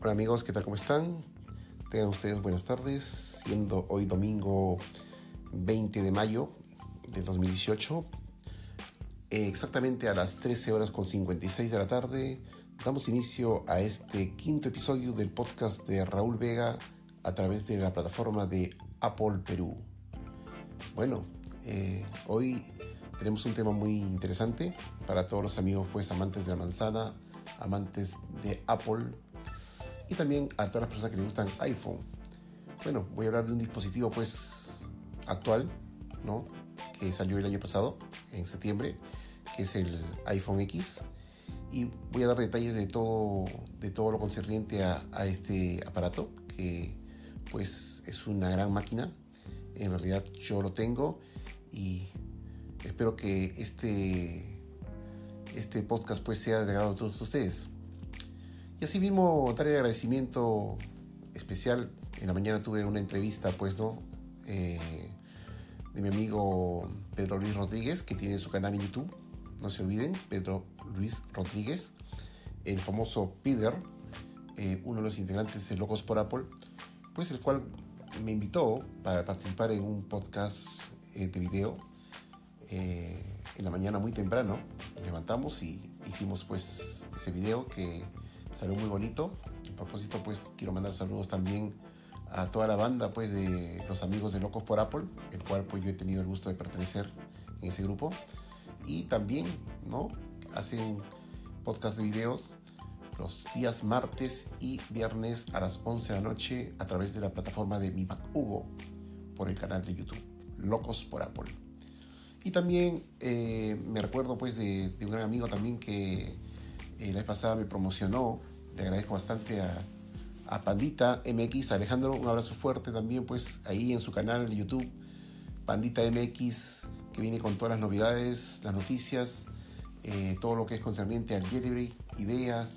Hola amigos, ¿qué tal? ¿Cómo están? Tengan ustedes buenas tardes, siendo hoy domingo 20 de mayo del 2018, eh, exactamente a las 13 horas con 56 de la tarde, damos inicio a este quinto episodio del podcast de Raúl Vega a través de la plataforma de Apple Perú. Bueno, eh, hoy tenemos un tema muy interesante para todos los amigos pues amantes de la manzana, amantes de Apple y también a todas las personas que les gustan iPhone. Bueno, voy a hablar de un dispositivo pues actual, ¿no? Que salió el año pasado, en septiembre, que es el iPhone X. Y voy a dar detalles de todo, de todo lo concerniente a, este aparato, que pues es una gran máquina. En realidad yo lo tengo y espero que este, este podcast pues sea de agrado a todos ustedes. Y así mismo darle agradecimiento especial. En la mañana tuve una entrevista, pues, ¿no? Eh, de mi amigo Pedro Luis Rodríguez, que tiene su canal en YouTube. No se olviden, Pedro Luis Rodríguez, el famoso Peter, eh, uno de los integrantes de Locos por Apple, pues el cual me invitó para participar en un podcast eh, de video en la mañana muy temprano. levantamos y hicimos pues ese video que salió muy bonito. A propósito, pues quiero mandar saludos también a toda la banda pues de los amigos de Locos por Apple, el cual pues yo he tenido el gusto de pertenecer en ese grupo. Y también, ¿no? Hacen podcast de videos los días martes y viernes a las 11 de la noche a través de la plataforma de Mi Mac Hugo por el canal de YouTube, Locos por Apple. Y también eh, me recuerdo pues de, de, un gran amigo también que eh, la vez pasada me promocionó. Le agradezco bastante a, a, Pandita MX, Alejandro, un abrazo fuerte también, pues ahí en su canal de YouTube, Pandita MX, que viene con todas las novedades, las noticias, eh, todo lo que es concerniente al jailbreak, ideas,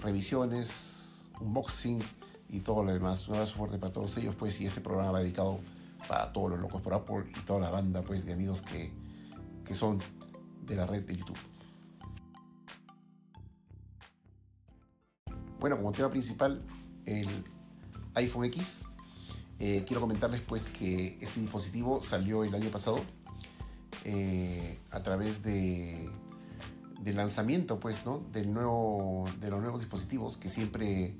revisiones, unboxing y todo lo demás. Un abrazo fuerte para todos ellos, pues, y este programa va dedicado para todos los locos por Apple y toda la banda, pues, de amigos que, que son de la red de YouTube. Bueno, como tema principal, el iPhone X. Eh, quiero comentarles pues que este dispositivo salió el año pasado eh, a través de, del lanzamiento pues, ¿no? del nuevo, de los nuevos dispositivos que siempre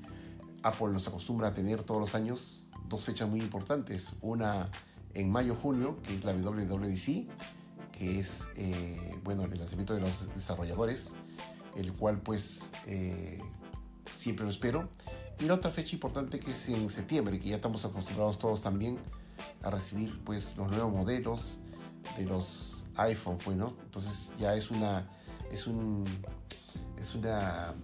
Apple nos acostumbra a tener todos los años. Dos fechas muy importantes. Una en mayo-junio, que es la WWDC, que es eh, bueno, el lanzamiento de los desarrolladores, el cual pues siempre lo espero. Y la otra fecha importante que es en septiembre, que ya estamos acostumbrados todos también a recibir pues los nuevos modelos de los iPhone, pues, ¿no? Entonces ya es una, es un, es una,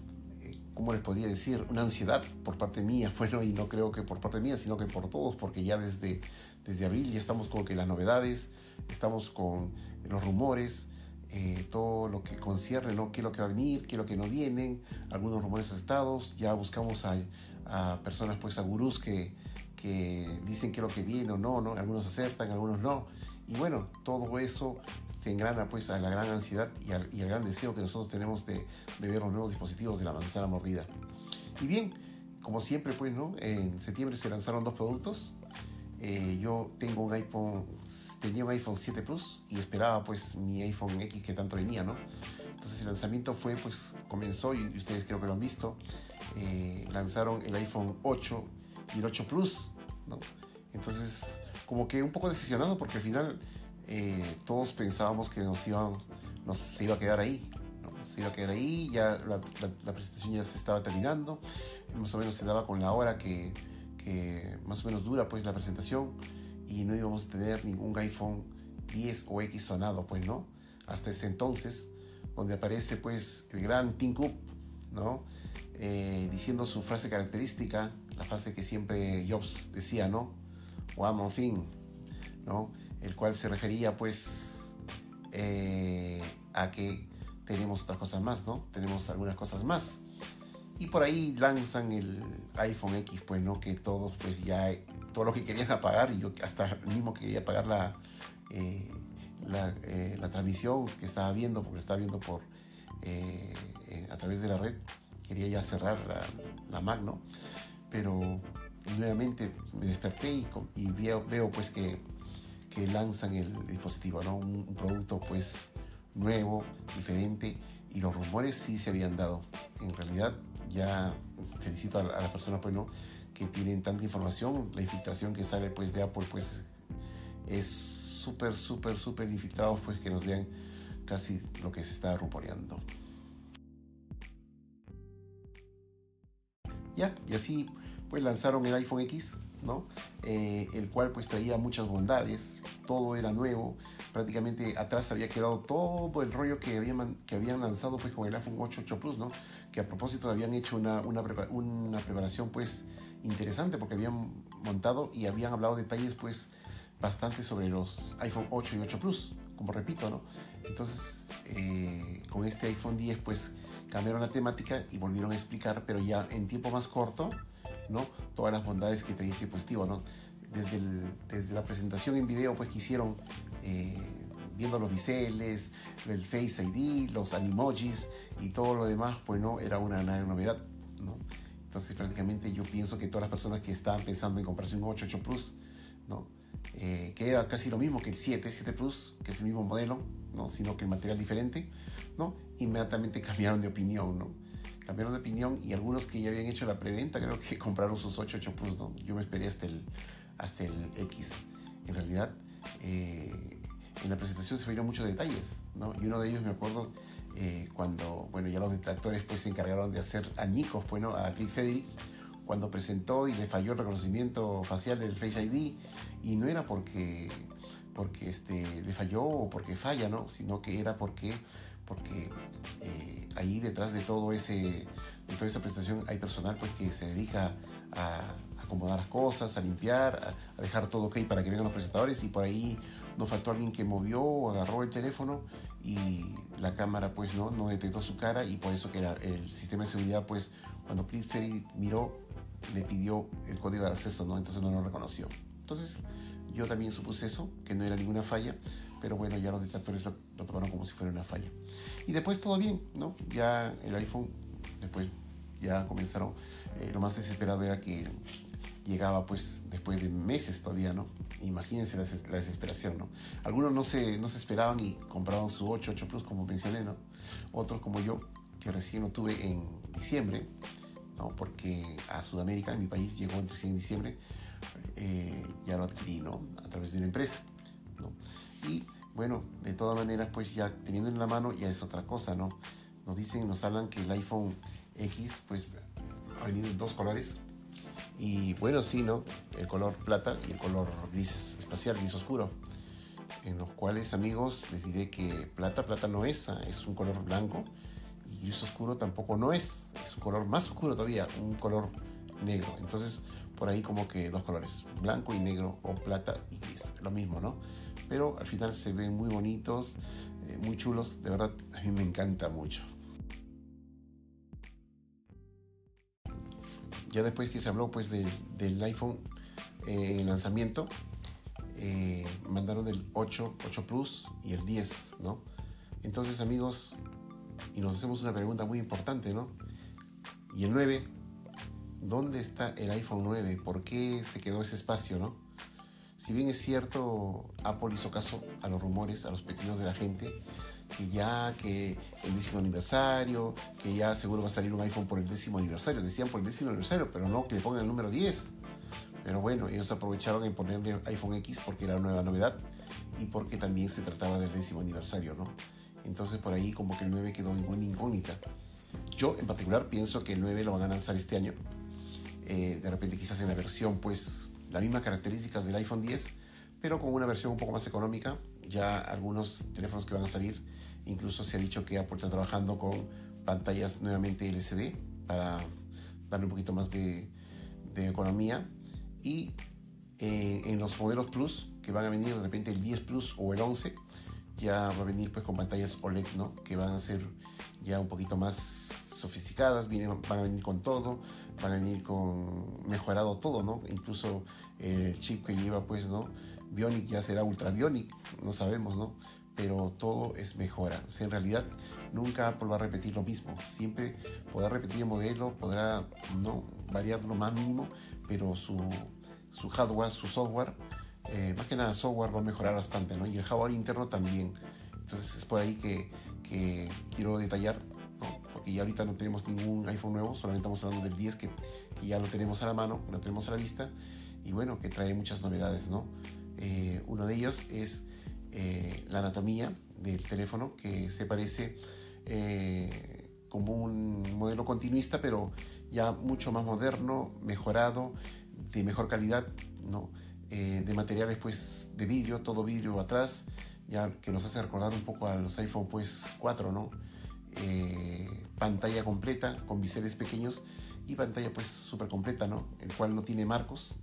eh, ¿cómo les podría decir? Una ansiedad por parte mía, bueno, y no creo que por parte mía, sino que por todos, porque ya desde, desde abril ya estamos con que las novedades, estamos con los rumores, eh, todo lo que concierne, ¿no? qué es lo que va a venir, qué es lo que no vienen, algunos rumores aceptados, ya buscamos a, a personas, pues a gurús que, que, dicen qué es lo que viene o no, no, algunos aceptan, algunos no, y bueno, todo eso se engrana pues a la gran ansiedad y al, y al gran deseo que nosotros tenemos de, de, ver los nuevos dispositivos de la manzana mordida. Y bien, como siempre pues, ¿no? En septiembre se lanzaron dos productos, eh, yo tengo un iPhone tenía un iPhone 7 Plus y esperaba pues mi iPhone X que tanto venía, ¿no? Entonces el lanzamiento fue, pues comenzó y ustedes creo que lo han visto, eh, lanzaron el iPhone 8 y el 8 Plus, ¿no? Entonces como que un poco decepcionado porque al final eh, todos pensábamos que nos, iban, nos se iba a quedar ahí, ¿no? se iba a quedar ahí, ya la, la, la, presentación ya se estaba terminando, más o menos se daba con la hora que, que más o menos dura pues la presentación y no íbamos a tener ningún iPhone 10 o X sonado, pues, ¿no? Hasta ese entonces, donde aparece, pues, el gran Tim Cook, ¿no? Eh, diciendo su frase característica, la frase que siempre Jobs decía, ¿no? One more thing, ¿no? El cual se refería, pues, eh, a que tenemos otras cosas más, ¿no? Tenemos algunas cosas más. Y por ahí lanzan el iPhone X, pues, ¿no? Que todos, pues, ya todo lo que querían apagar y yo hasta mismo quería apagar la, eh, eh, la, transmisión que estaba viendo, porque estaba viendo por, eh, a través de la red, quería ya cerrar la, la Mac. Pero nuevamente me desperté y, veo, pues que, que, lanzan el dispositivo, ¿no? Un, producto pues nuevo, diferente y los rumores sí se habían dado. En realidad ya felicito a, a las personas pues no que tienen tanta información, la infiltración que sale pues de Apple pues es súper, súper, súper infiltrados pues que nos den casi lo que se está rumoreando. Ya, y así pues lanzaron el iPhone X, ¿no? Eh, el cual pues traía muchas bondades, todo era nuevo, prácticamente atrás había quedado todo el rollo que habían, que habían lanzado pues con el iPhone 8, 8 Plus, ¿no? Que a propósito habían hecho una, una, preparación pues interesante porque habían montado y habían hablado detalles pues bastante sobre los iPhone 8 y 8 Plus, como repito, ¿no? Entonces, eh, con este iPhone 10 pues cambiaron la temática y volvieron a explicar, pero ya en tiempo más corto, ¿no? Todas las bondades que traía este dispositivo, ¿no? Desde, la presentación en video pues que hicieron, eh, viendo los biseles, el Face ID, los animojis y todo lo demás, pues no, era una, novedad, ¿no? Entonces prácticamente yo pienso que todas las personas que estaban pensando en comprarse un 8, 8 Plus, ¿no? Eh, que era casi lo mismo que el 7, 7 Plus, que es el mismo modelo, ¿no? sino que el material diferente, ¿no? inmediatamente cambiaron de opinión. Cambiaron de opinión y algunos que ya habían hecho la preventa creo que compraron sus 8, 8 Plus. Yo me esperé hasta el, hasta el X. En realidad, eh, en la presentación se vieron muchos detalles. ¿no? Y uno de ellos me acuerdo eh, cuando bueno, ya los detractores pues, se encargaron de hacer añicos bueno, a Cliff Fredericks cuando presentó y le falló el reconocimiento facial del Face ID y no era porque porque este, le falló o porque falla, ¿no? sino que era porque, porque eh, ahí detrás de todo ese de toda esa presentación hay personal pues que se dedica a acomodar las cosas, a limpiar, a, dejar todo ok para que vengan los presentadores y por ahí nos faltó alguien que movió o agarró el teléfono y la cámara pues no, no detectó su cara y por eso que era el sistema de seguridad pues cuando Chris Ferry miró le pidió el código de acceso, ¿no? Entonces no lo reconoció. Entonces yo también supuse eso, que no era ninguna falla, pero bueno, ya los detractores lo, lo tomaron como si fuera una falla. Y después todo bien, ¿no? Ya el iPhone, después ya comenzaron, eh, lo más desesperado era que llegaba pues después de meses todavía, ¿no? Imagínense la, la, desesperación, ¿no? Algunos no se, no se esperaban y compraban su 8, 8 Plus, como mencioné, ¿no? Otros como yo, que recién lo tuve en diciembre, ¿no? porque a Sudamérica, en mi país, llegó 100 de diciembre, eh, ya lo adquirí ¿no? a través de una empresa. ¿no? Y bueno, de todas maneras, pues ya teniendo en la mano ya es otra cosa, ¿no? Nos dicen, nos hablan que el iPhone X, pues ha venido en dos colores. Y bueno, sí, ¿no? El color plata y el color gris espacial, gris oscuro. En los cuales, amigos, les diré que plata, plata no es, es un color blanco y gris oscuro tampoco no es, es un color más oscuro todavía, un color negro. Entonces, por ahí como que dos colores, blanco y negro o plata y gris, lo mismo, ¿no? Pero al final se ven muy bonitos, eh, muy chulos, de verdad a mí me encanta mucho. Ya después que se habló pues de, del iPhone eh, en lanzamiento, eh, mandaron el 8, 8 Plus y el 10, ¿no? Entonces amigos, y nos hacemos una pregunta muy importante, ¿no? ¿Y el 9? ¿Dónde está el iPhone 9? ¿Por qué se quedó ese espacio, no? Si bien es cierto, Apple hizo caso a los rumores, a los pedidos de la gente, que ya que el décimo aniversario, que ya seguro va a salir un iPhone por el décimo aniversario. Decían por el décimo aniversario, pero no que le pongan el número 10. Pero bueno, ellos aprovecharon en ponerle iPhone X porque era una nueva novedad y porque también se trataba del décimo aniversario, ¿no? Entonces por ahí como que el 9 quedó en buena incógnita. Yo en particular pienso que el 9 lo van a lanzar este año. Eh, de repente quizás en la versión pues las mismas características del iPhone 10, pero con una versión un poco más económica. Ya algunos teléfonos que van a salir, incluso se ha dicho que Apple está trabajando con pantallas nuevamente LCD para darle un poquito más de, economía. Y eh, en los modelos Plus, que van a venir de repente el 10 Plus o el 11, ya va a venir pues con pantallas OLED, ¿no? Que van a ser ya un poquito más sofisticadas, vienen, van a venir con todo, van a venir con mejorado todo, ¿no? Incluso el chip que lleva pues, ¿no? Bionic ya será Ultra Bionic, no sabemos, ¿no? pero todo es mejora. O sea, en realidad nunca Apple va a repetir lo mismo. Siempre podrá repetir el modelo, podrá no variar lo más mínimo, pero su, su hardware, su software, eh, más que nada el software va a mejorar bastante, ¿no? Y el hardware interno también. Entonces es por ahí que, que quiero detallar, ya ahorita no tenemos ningún iPhone nuevo, solamente estamos hablando del 10 que, que ya lo tenemos a la mano, lo tenemos a la vista, y bueno, que trae muchas novedades, ¿no? Eh, uno de ellos es eh, la anatomía del teléfono, que se parece eh, como un modelo continuista, pero ya mucho más moderno, mejorado, de mejor calidad, ¿no? de materiales pues de vidrio, todo vidrio atrás, ya que nos hace recordar un poco a los iPhone pues 4, ¿no? Pantalla completa con biseles pequeños y pantalla pues súper completa, ¿no? El cual no tiene marcos,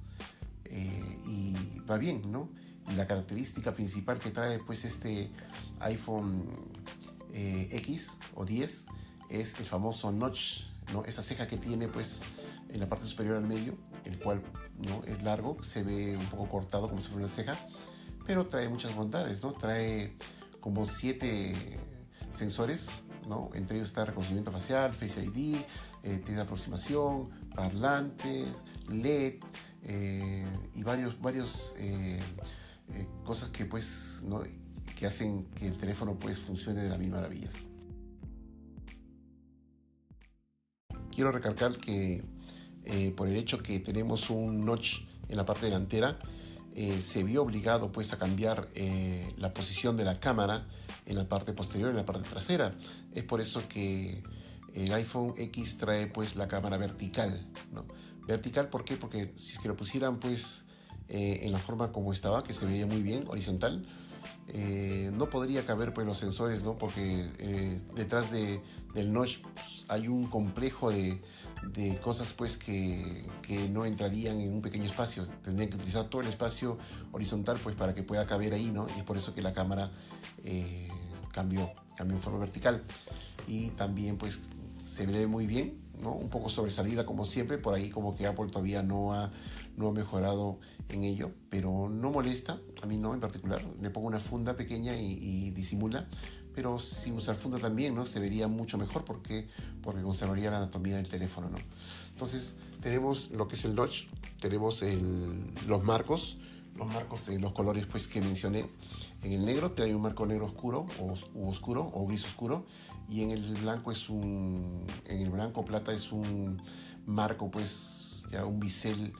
eh, y va bien, ¿no? Y la característica principal que trae pues este iPhone eh, X o 10 es el famoso notch, ¿no? Esa ceja que tiene pues en la parte superior al medio, el cual no es largo, se ve un poco cortado como si fuera una ceja, pero trae muchas bondades, ¿no? Trae como siete sensores, Entre ellos está reconocimiento facial, Face ID, eh, de aproximación, parlantes, LED, eh, y varios, varios eh, eh, cosas que pues que hacen que el teléfono pues funcione de las mil maravillas. Quiero recalcar que por el hecho que tenemos un notch en la parte delantera, se vio obligado pues a cambiar la posición de la cámara en la parte posterior, en la parte trasera. Es por eso que el iPhone X trae pues la cámara vertical. Vertical, ¿por qué? Porque si es lo pusieran pues eh, en la forma como estaba, que se veía muy bien, horizontal, eh, no podría caber pues los sensores, ¿no? Porque eh, detrás de, del notch pues, hay un complejo de, de cosas pues que, que, no entrarían en un pequeño espacio. Tendrían que utilizar todo el espacio horizontal pues para que pueda caber ahí, ¿no? Y es por eso que la cámara cambió, cambió en forma vertical. Y también pues se ve muy bien, ¿no? un poco sobresalida como siempre, por ahí como que Apple todavía no ha, no ha mejorado en ello, pero no molesta, a mí no en particular, le pongo una funda pequeña y, disimula, pero sin usar funda también, ¿no? Se vería mucho mejor porque, porque conservaría la anatomía del teléfono, ¿no? Entonces tenemos lo que es el notch, tenemos los marcos, los marcos de los colores pues que mencioné. En el negro trae un marco negro oscuro o oscuro o gris oscuro y en el blanco es un en el blanco plata es un marco pues ya un bisel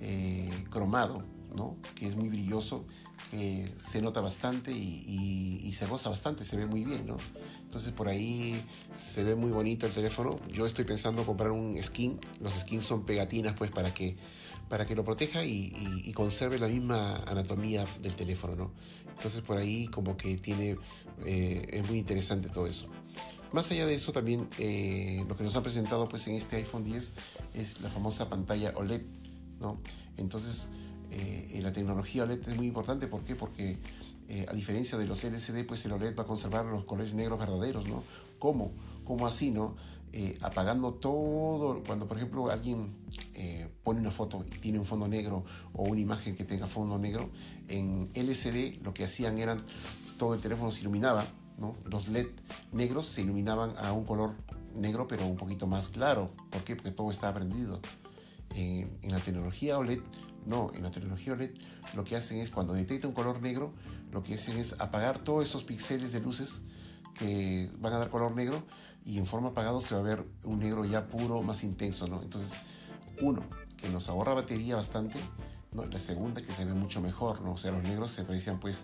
eh, cromado, ¿no? Que es muy brilloso, que se nota bastante y, y, se goza bastante, se ve muy bien, ¿no? Entonces por ahí se ve muy bonito el teléfono. Yo estoy pensando comprar un skin. Los skins son pegatinas pues para que para que lo proteja y, conserve la misma anatomía del teléfono, ¿no? Entonces por ahí como que tiene, eh, es muy interesante todo eso. Más allá de eso también eh, lo que nos han presentado pues en este iPhone 10 es la famosa pantalla OLED, ¿no? Entonces eh, la tecnología OLED es muy importante, ¿por qué? Porque a diferencia de los LCD, pues el OLED va a conservar los colores negros verdaderos, ¿no? ¿Cómo? ¿Cómo así, no? Eh, apagando todo, cuando por ejemplo alguien eh, pone una foto y tiene un fondo negro o una imagen que tenga fondo negro, en LCD lo que hacían eran, todo el teléfono se iluminaba, ¿no? los LED negros se iluminaban a un color negro pero un poquito más claro, ¿por qué? Porque todo estaba prendido. En, en la tecnología OLED, no, en la tecnología OLED lo que hacen es cuando detecta un color negro, lo que hacen es apagar todos esos píxeles de luces que van a dar color negro y en forma apagado se va a ver un negro ya puro, más intenso, ¿no? Entonces, uno, que nos ahorra batería bastante, ¿no? La segunda, que se ve mucho mejor, ¿no? O sea, los negros se parecían pues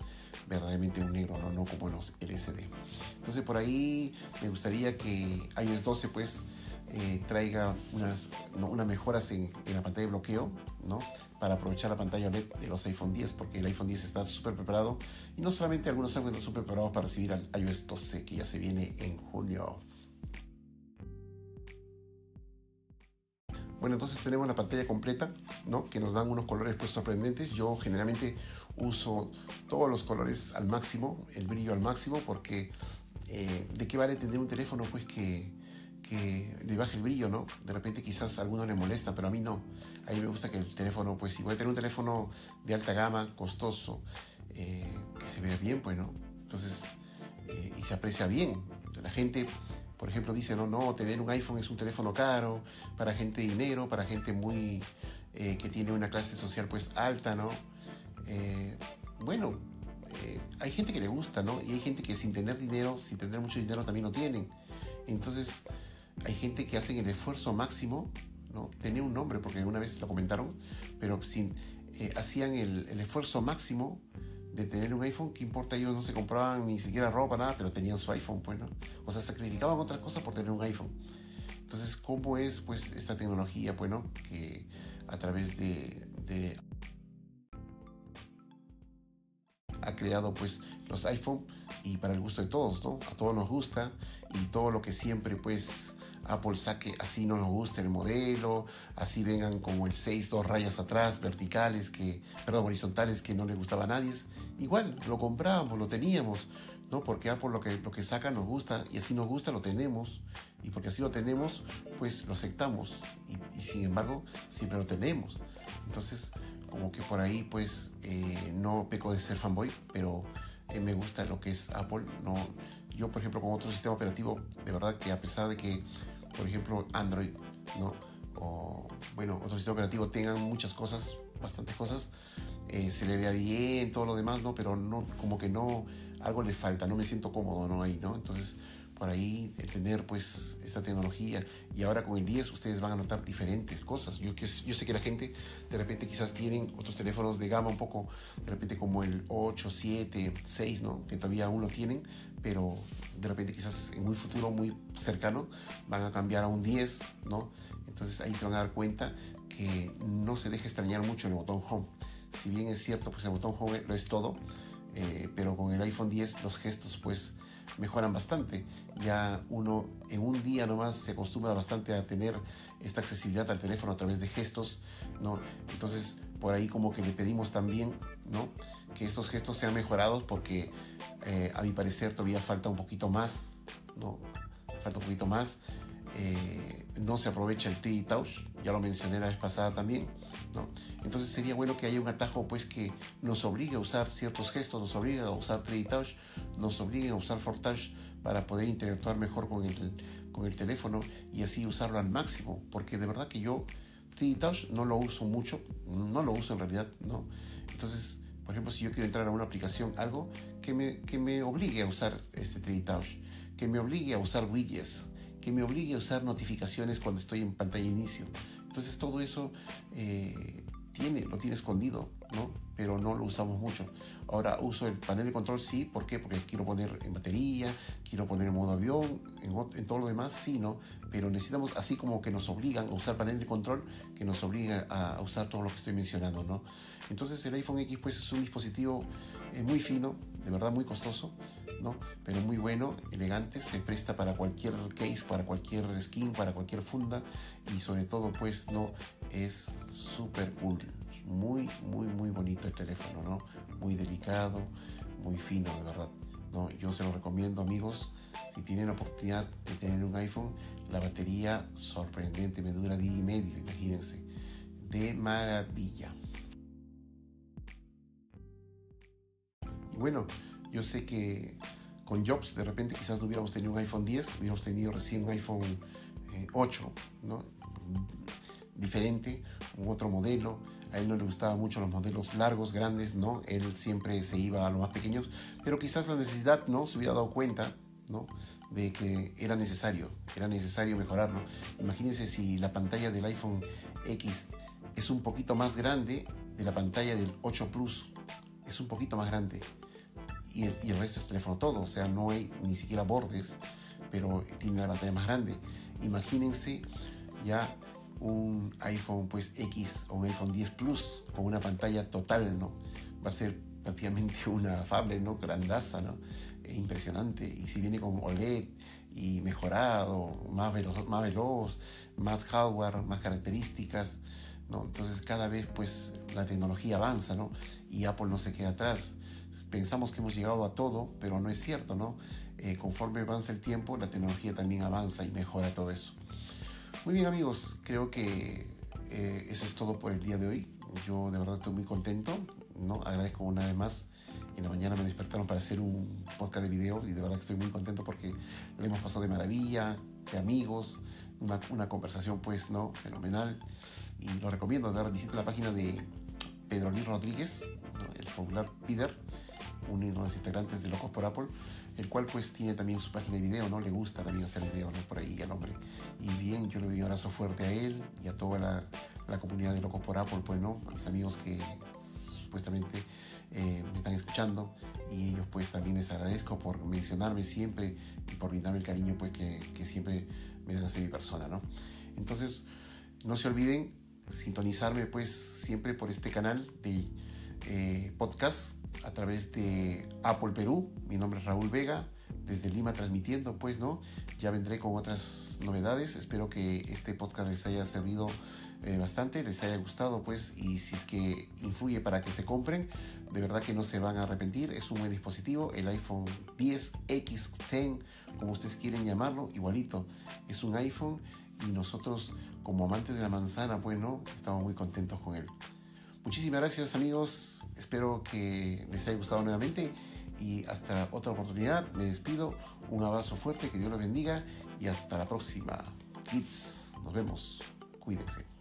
verdaderamente un negro, ¿no? No como los LCD. Entonces, por ahí me gustaría que iOS 12 pues eh, traiga unas, una mejoras en, en, la pantalla de bloqueo, ¿no? Para aprovechar la pantalla de los iPhone 10, porque el iPhone 10 está súper preparado y no solamente algunos están súper preparados para recibir al iOS 12 que ya se viene en junio. Bueno, entonces tenemos la pantalla completa, ¿no? Que nos dan unos colores pues sorprendentes. Yo generalmente uso todos los colores al máximo, el brillo al máximo, porque eh, ¿de qué vale tener un teléfono pues que le baje el brillo, ¿no? De repente quizás a alguno le molesta, pero a mí no. A mí me gusta que el teléfono, pues si voy a tener un teléfono de alta gama, costoso, eh, que se vea bien, pues, ¿no? Entonces, eh, y se aprecia bien. La gente, por ejemplo, dice, no, no, tener un iPhone es un teléfono caro, para gente de dinero, para gente muy, eh, que tiene una clase social pues alta, ¿no? Bueno, hay gente que le gusta, ¿no? Y hay gente que sin tener dinero, sin tener mucho dinero también lo tienen. Entonces, hay gente que hace el esfuerzo máximo, ¿no? Tenía un nombre porque una vez lo comentaron, pero sin, hacían el, el esfuerzo máximo de tener un iPhone, ¿qué importa? Ellos no se compraban ni siquiera ropa, nada, pero tenían su iPhone, pues, ¿no? O sea, sacrificaban otras cosas por tener un iPhone. Entonces, ¿cómo es, pues, esta tecnología, pues, ¿no? Que a través de, de ha creado, pues, los iPhone y para el gusto de todos, ¿no? A todos nos gusta y todo lo que siempre, pues, Apple saque así no nos guste el modelo, así vengan como el 6, dos rayas atrás, verticales, que, perdón, horizontales que no le gustaba a nadie. Igual, lo comprábamos, lo teníamos, ¿no? Porque Apple lo que, lo que saca nos gusta y así nos gusta, lo tenemos. Y porque así lo tenemos, pues lo aceptamos. Y, sin embargo, siempre lo tenemos. Entonces, como que por ahí, pues, eh, no peco de ser fanboy, pero eh, me gusta lo que es Apple. No, yo, por ejemplo, con otro sistema operativo, de verdad que a pesar de que por ejemplo, Android, ¿no? O, bueno, otro sistema operativo tengan muchas cosas, bastantes cosas, eh, se le vea bien, todo lo demás, ¿no? Pero no, como que no, algo le falta, no me siento cómodo, ¿no? Ahí, ¿no? Entonces, por ahí tener pues esta tecnología y ahora con el 10 ustedes van a notar diferentes cosas. Yo, que, yo sé que la gente de repente quizás tienen otros teléfonos de gama un poco, de repente como el 8, 7, 6, ¿no? Que todavía aún lo tienen, pero de repente quizás en un futuro muy cercano van a cambiar a un 10, ¿no? Entonces ahí se van a dar cuenta que no se deja extrañar mucho el botón Home. Si bien es cierto, pues el botón Home lo es todo, eh, pero con el iPhone 10 los gestos pues mejoran bastante. Ya uno en un día nomás se acostumbra bastante a tener esta accesibilidad al teléfono a través de gestos, ¿no? Entonces, por ahí como que le pedimos también, ¿no? Que estos gestos sean mejorados porque eh, a mi parecer todavía falta un poquito más, ¿no? Falta un poquito más. Eh, no se aprovecha el 3D Touch, ya lo mencioné la vez pasada también, ¿no? Entonces sería bueno que haya un atajo pues que nos obligue a usar ciertos gestos, nos obligue a usar 3D Touch, nos obligue a usar Touch para poder interactuar mejor con el, con el teléfono y así usarlo al máximo, porque de verdad que yo 3D Touch no lo uso mucho, no lo uso en realidad, ¿no? Entonces, por ejemplo, si yo quiero entrar a una aplicación, algo que me, que me obligue a usar este 3D Touch, que me obligue a usar widgets, que me obligue a usar notificaciones cuando estoy en pantalla inicio. Entonces todo eso eh, tiene, lo tiene escondido, ¿no? Pero no lo usamos mucho. Ahora uso el panel de control, sí, ¿por qué? Porque quiero poner en batería, quiero poner en modo avión, en, todo lo demás, sí, ¿no? Pero necesitamos, así como que nos obligan a usar panel de control, que nos obliga a, usar todo lo que estoy mencionando, ¿no? Entonces el iPhone X pues es un dispositivo eh, muy fino, de verdad muy costoso, ¿no? Pero muy bueno, elegante, se presta para cualquier case, para cualquier skin, para cualquier funda y sobre todo pues, ¿no? Es súper cool, muy, muy, muy bonito el teléfono, ¿no? Muy delicado, muy fino, de verdad. ¿no? Yo se lo recomiendo, amigos, si tienen la oportunidad de tener un iPhone, la batería sorprendente, me dura día y medio, imagínense. De maravilla. Y bueno, yo sé que con Jobs de repente quizás no hubiéramos tenido un iPhone 10, hubiéramos tenido recién un iPhone 8, eh, ¿no? Diferente, un otro modelo. A él no le gustaban mucho los modelos largos, grandes, ¿no? Él siempre se iba a los más pequeños, pero quizás la necesidad, ¿no? Se hubiera dado cuenta, ¿no? De que era necesario, era necesario mejorarlo. Imagínense si la pantalla del iPhone X es un poquito más grande de la pantalla del 8 Plus, es un poquito más grande y el, resto es teléfono todo, o sea, no hay ni siquiera bordes, pero tiene la pantalla más grande. Imagínense ya un iPhone pues X o un iPhone 10 Plus con una pantalla total, ¿no? Va a ser prácticamente una fable, ¿no? Grandaza, ¿no? impresionante. Y si viene con OLED y mejorado, más veloz, más veloz, más hardware, más características, ¿no? Entonces cada vez pues la tecnología avanza, ¿no? Y Apple no se queda atrás pensamos que hemos llegado a todo, pero no es cierto, ¿no? Eh, conforme avanza el tiempo, la tecnología también avanza y mejora todo eso. Muy bien amigos, creo que eh, eso es todo por el día de hoy. Yo de verdad estoy muy contento, ¿no? Agradezco una vez más En la mañana me despertaron para hacer un podcast de video y de verdad que estoy muy contento porque lo hemos pasado de maravilla, de amigos, una, una conversación pues, ¿no? Fenomenal. Y lo recomiendo, de verdad, visiten la página de Pedro Luis Rodríguez, el popular líder, uno de los integrantes de Locos por Apple, el cual pues tiene también su página de video, ¿no? Le gusta también hacer video, ¿no? Por ahí al hombre. Y bien, yo le doy un abrazo fuerte a él y a toda la, la comunidad de Locos por Apple, pues, ¿no? A mis amigos que supuestamente eh, me están escuchando y ellos pues también les agradezco por mencionarme siempre y por brindarme el cariño pues que, que siempre me dan hacia mi persona, ¿no? Entonces, no se olviden sintonizarme pues siempre por este canal de eh, podcast a través de Apple Perú. Mi nombre es Raúl Vega, desde Lima transmitiendo, pues, ¿no? Ya vendré con otras novedades. Espero que este podcast les haya servido eh, bastante, les haya gustado, pues, y si es que influye para que se compren, de verdad que no se van a arrepentir. Es un buen dispositivo, el iPhone 10, X, 10, como ustedes quieren llamarlo, igualito. Es un iPhone y nosotros, como amantes de la manzana, pues. Estamos muy contentos con él. Muchísimas gracias amigos, espero que les haya gustado nuevamente. Y hasta otra oportunidad. Me despido, un abrazo fuerte, que Dios los bendiga y hasta la próxima. Kids, nos vemos, cuídense.